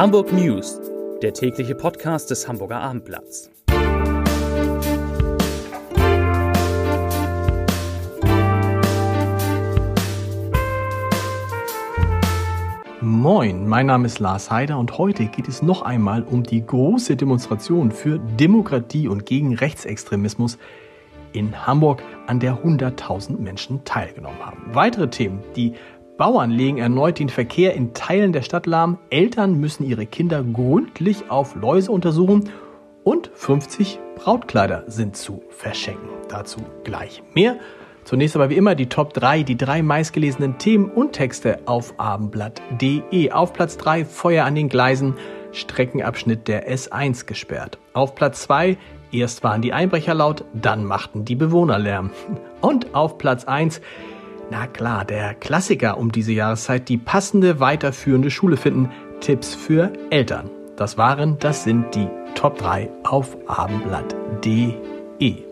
Hamburg News, der tägliche Podcast des Hamburger Abendblatts. Moin, mein Name ist Lars Heider und heute geht es noch einmal um die große Demonstration für Demokratie und gegen Rechtsextremismus in Hamburg, an der 100.000 Menschen teilgenommen haben. Weitere Themen, die Bauern legen erneut den Verkehr in Teilen der Stadt lahm, Eltern müssen ihre Kinder gründlich auf Läuse untersuchen und 50 Brautkleider sind zu verschenken. Dazu gleich mehr. Zunächst aber wie immer die Top 3, die drei meistgelesenen Themen und Texte auf abendblatt.de. Auf Platz 3 Feuer an den Gleisen, Streckenabschnitt der S1 gesperrt. Auf Platz 2 erst waren die Einbrecher laut, dann machten die Bewohner Lärm. Und auf Platz 1 na klar, der Klassiker um diese Jahreszeit, die passende weiterführende Schule finden, Tipps für Eltern. Das waren, das sind die Top 3 auf abendblatt.de.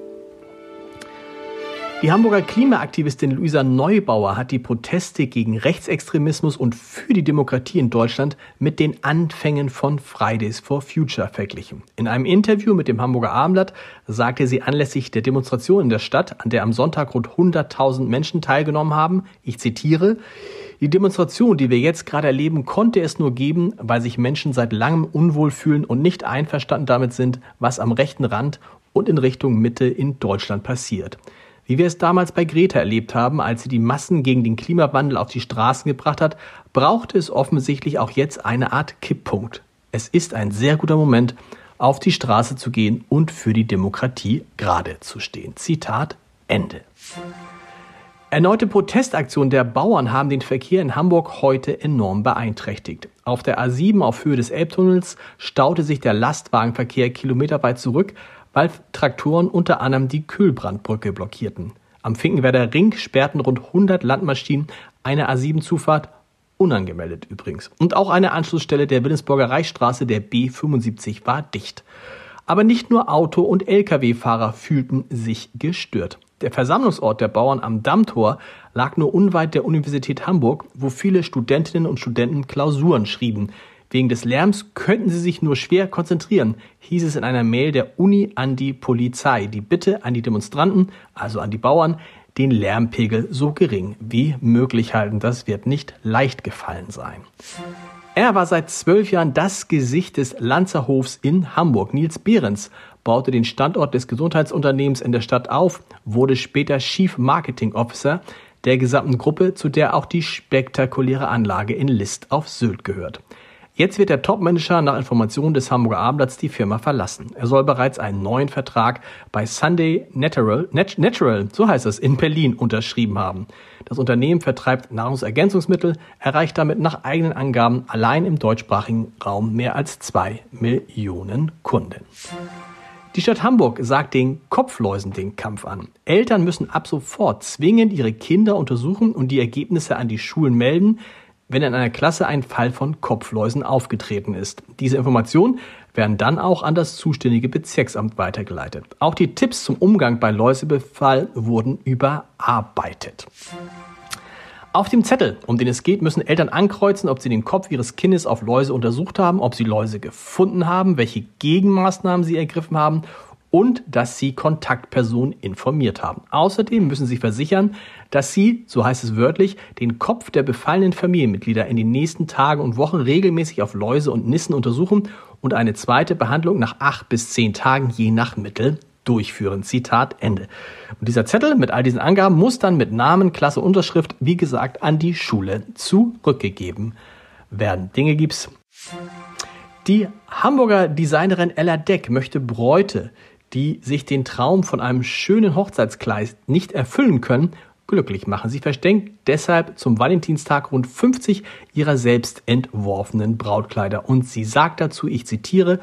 Die Hamburger Klimaaktivistin Luisa Neubauer hat die Proteste gegen Rechtsextremismus und für die Demokratie in Deutschland mit den Anfängen von Fridays for Future verglichen. In einem Interview mit dem Hamburger Abendblatt sagte sie anlässlich der Demonstration in der Stadt, an der am Sonntag rund 100.000 Menschen teilgenommen haben, ich zitiere, die Demonstration, die wir jetzt gerade erleben, konnte es nur geben, weil sich Menschen seit langem unwohl fühlen und nicht einverstanden damit sind, was am rechten Rand und in Richtung Mitte in Deutschland passiert. Wie wir es damals bei Greta erlebt haben, als sie die Massen gegen den Klimawandel auf die Straßen gebracht hat, brauchte es offensichtlich auch jetzt eine Art Kipppunkt. Es ist ein sehr guter Moment, auf die Straße zu gehen und für die Demokratie gerade zu stehen. Zitat Ende. Erneute Protestaktionen der Bauern haben den Verkehr in Hamburg heute enorm beeinträchtigt. Auf der A7 auf Höhe des Elbtunnels staute sich der Lastwagenverkehr kilometerweit zurück, weil Traktoren unter anderem die Kühlbrandbrücke blockierten. Am Finkenwerder Ring sperrten rund 100 Landmaschinen eine A7-Zufahrt, unangemeldet übrigens. Und auch eine Anschlussstelle der Willensburger Reichsstraße der B75 war dicht. Aber nicht nur Auto- und Lkw-Fahrer fühlten sich gestört. Der Versammlungsort der Bauern am Dammtor lag nur unweit der Universität Hamburg, wo viele Studentinnen und Studenten Klausuren schrieben, Wegen des Lärms könnten sie sich nur schwer konzentrieren, hieß es in einer Mail der Uni an die Polizei. Die Bitte an die Demonstranten, also an die Bauern, den Lärmpegel so gering wie möglich halten. Das wird nicht leicht gefallen sein. Er war seit zwölf Jahren das Gesicht des Lanzerhofs in Hamburg. Nils Behrens baute den Standort des Gesundheitsunternehmens in der Stadt auf, wurde später Chief Marketing Officer der gesamten Gruppe, zu der auch die spektakuläre Anlage in List auf Sylt gehört. Jetzt wird der Topmanager nach Informationen des Hamburger Abendblatts die Firma verlassen. Er soll bereits einen neuen Vertrag bei Sunday Natural, Nat Natural, so heißt es, in Berlin unterschrieben haben. Das Unternehmen vertreibt Nahrungsergänzungsmittel, erreicht damit nach eigenen Angaben allein im deutschsprachigen Raum mehr als zwei Millionen Kunden. Die Stadt Hamburg sagt den Kopfläusen den Kampf an. Eltern müssen ab sofort zwingend ihre Kinder untersuchen und die Ergebnisse an die Schulen melden, wenn in einer Klasse ein Fall von Kopfläusen aufgetreten ist. Diese Informationen werden dann auch an das zuständige Bezirksamt weitergeleitet. Auch die Tipps zum Umgang bei Läusebefall wurden überarbeitet. Auf dem Zettel, um den es geht, müssen Eltern ankreuzen, ob sie den Kopf ihres Kindes auf Läuse untersucht haben, ob sie Läuse gefunden haben, welche Gegenmaßnahmen sie ergriffen haben und dass Sie Kontaktpersonen informiert haben. Außerdem müssen Sie versichern, dass Sie, so heißt es wörtlich, den Kopf der befallenen Familienmitglieder in den nächsten Tagen und Wochen regelmäßig auf Läuse und Nissen untersuchen und eine zweite Behandlung nach acht bis zehn Tagen je nach Mittel durchführen. Zitat Ende. Und dieser Zettel mit all diesen Angaben muss dann mit Namen, Klasse, Unterschrift, wie gesagt, an die Schule zurückgegeben werden. Dinge gibt's. Die Hamburger Designerin Ella Deck möchte Bräute die sich den Traum von einem schönen Hochzeitskleid nicht erfüllen können, glücklich machen. Sie versteckt deshalb zum Valentinstag rund 50 ihrer selbst entworfenen Brautkleider. Und sie sagt dazu, ich zitiere,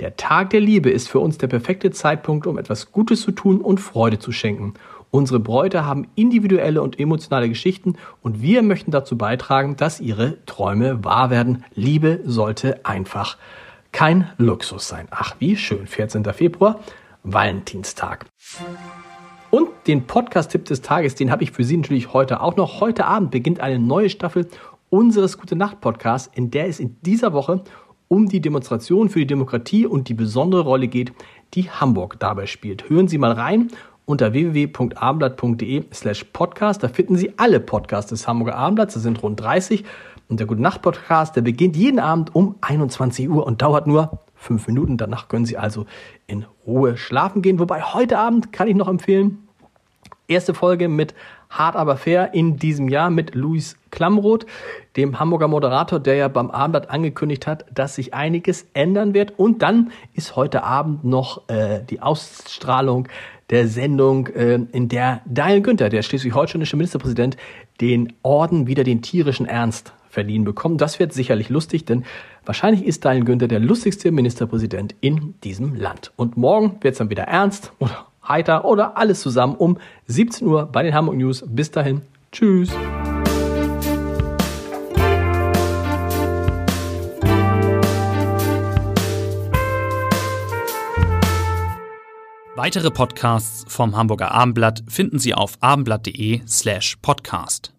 der Tag der Liebe ist für uns der perfekte Zeitpunkt, um etwas Gutes zu tun und Freude zu schenken. Unsere Bräute haben individuelle und emotionale Geschichten und wir möchten dazu beitragen, dass ihre Träume wahr werden. Liebe sollte einfach kein Luxus sein. Ach, wie schön. 14. Februar. Valentinstag. Und den Podcast-Tipp des Tages, den habe ich für Sie natürlich heute auch noch. Heute Abend beginnt eine neue Staffel unseres Gute Nacht Podcasts, in der es in dieser Woche um die Demonstration für die Demokratie und die besondere Rolle geht, die Hamburg dabei spielt. Hören Sie mal rein unter www.abendblatt.de slash podcast. Da finden Sie alle Podcasts des Hamburger Abendblatts. Das sind rund 30. Und der Gute Nacht Podcast, der beginnt jeden Abend um 21 Uhr und dauert nur fünf Minuten. Danach können Sie also in Ruhe schlafen gehen. Wobei heute Abend kann ich noch empfehlen, erste Folge mit Hart aber fair in diesem Jahr mit Luis Klamroth, dem Hamburger Moderator, der ja beim Abendblatt angekündigt hat, dass sich einiges ändern wird. Und dann ist heute Abend noch äh, die Ausstrahlung der Sendung, äh, in der Daniel Günther, der schleswig-holsteinische Ministerpräsident, den Orden wieder den tierischen Ernst verliehen bekommt. Das wird sicherlich lustig, denn wahrscheinlich ist Daniel Günther der lustigste Ministerpräsident in diesem Land. Und morgen wird es dann wieder ernst oder heiter oder alles zusammen um 17 Uhr bei den Hamburg News. Bis dahin. Tschüss. Weitere Podcasts vom Hamburger Abendblatt finden Sie auf abendblatt.de slash podcast.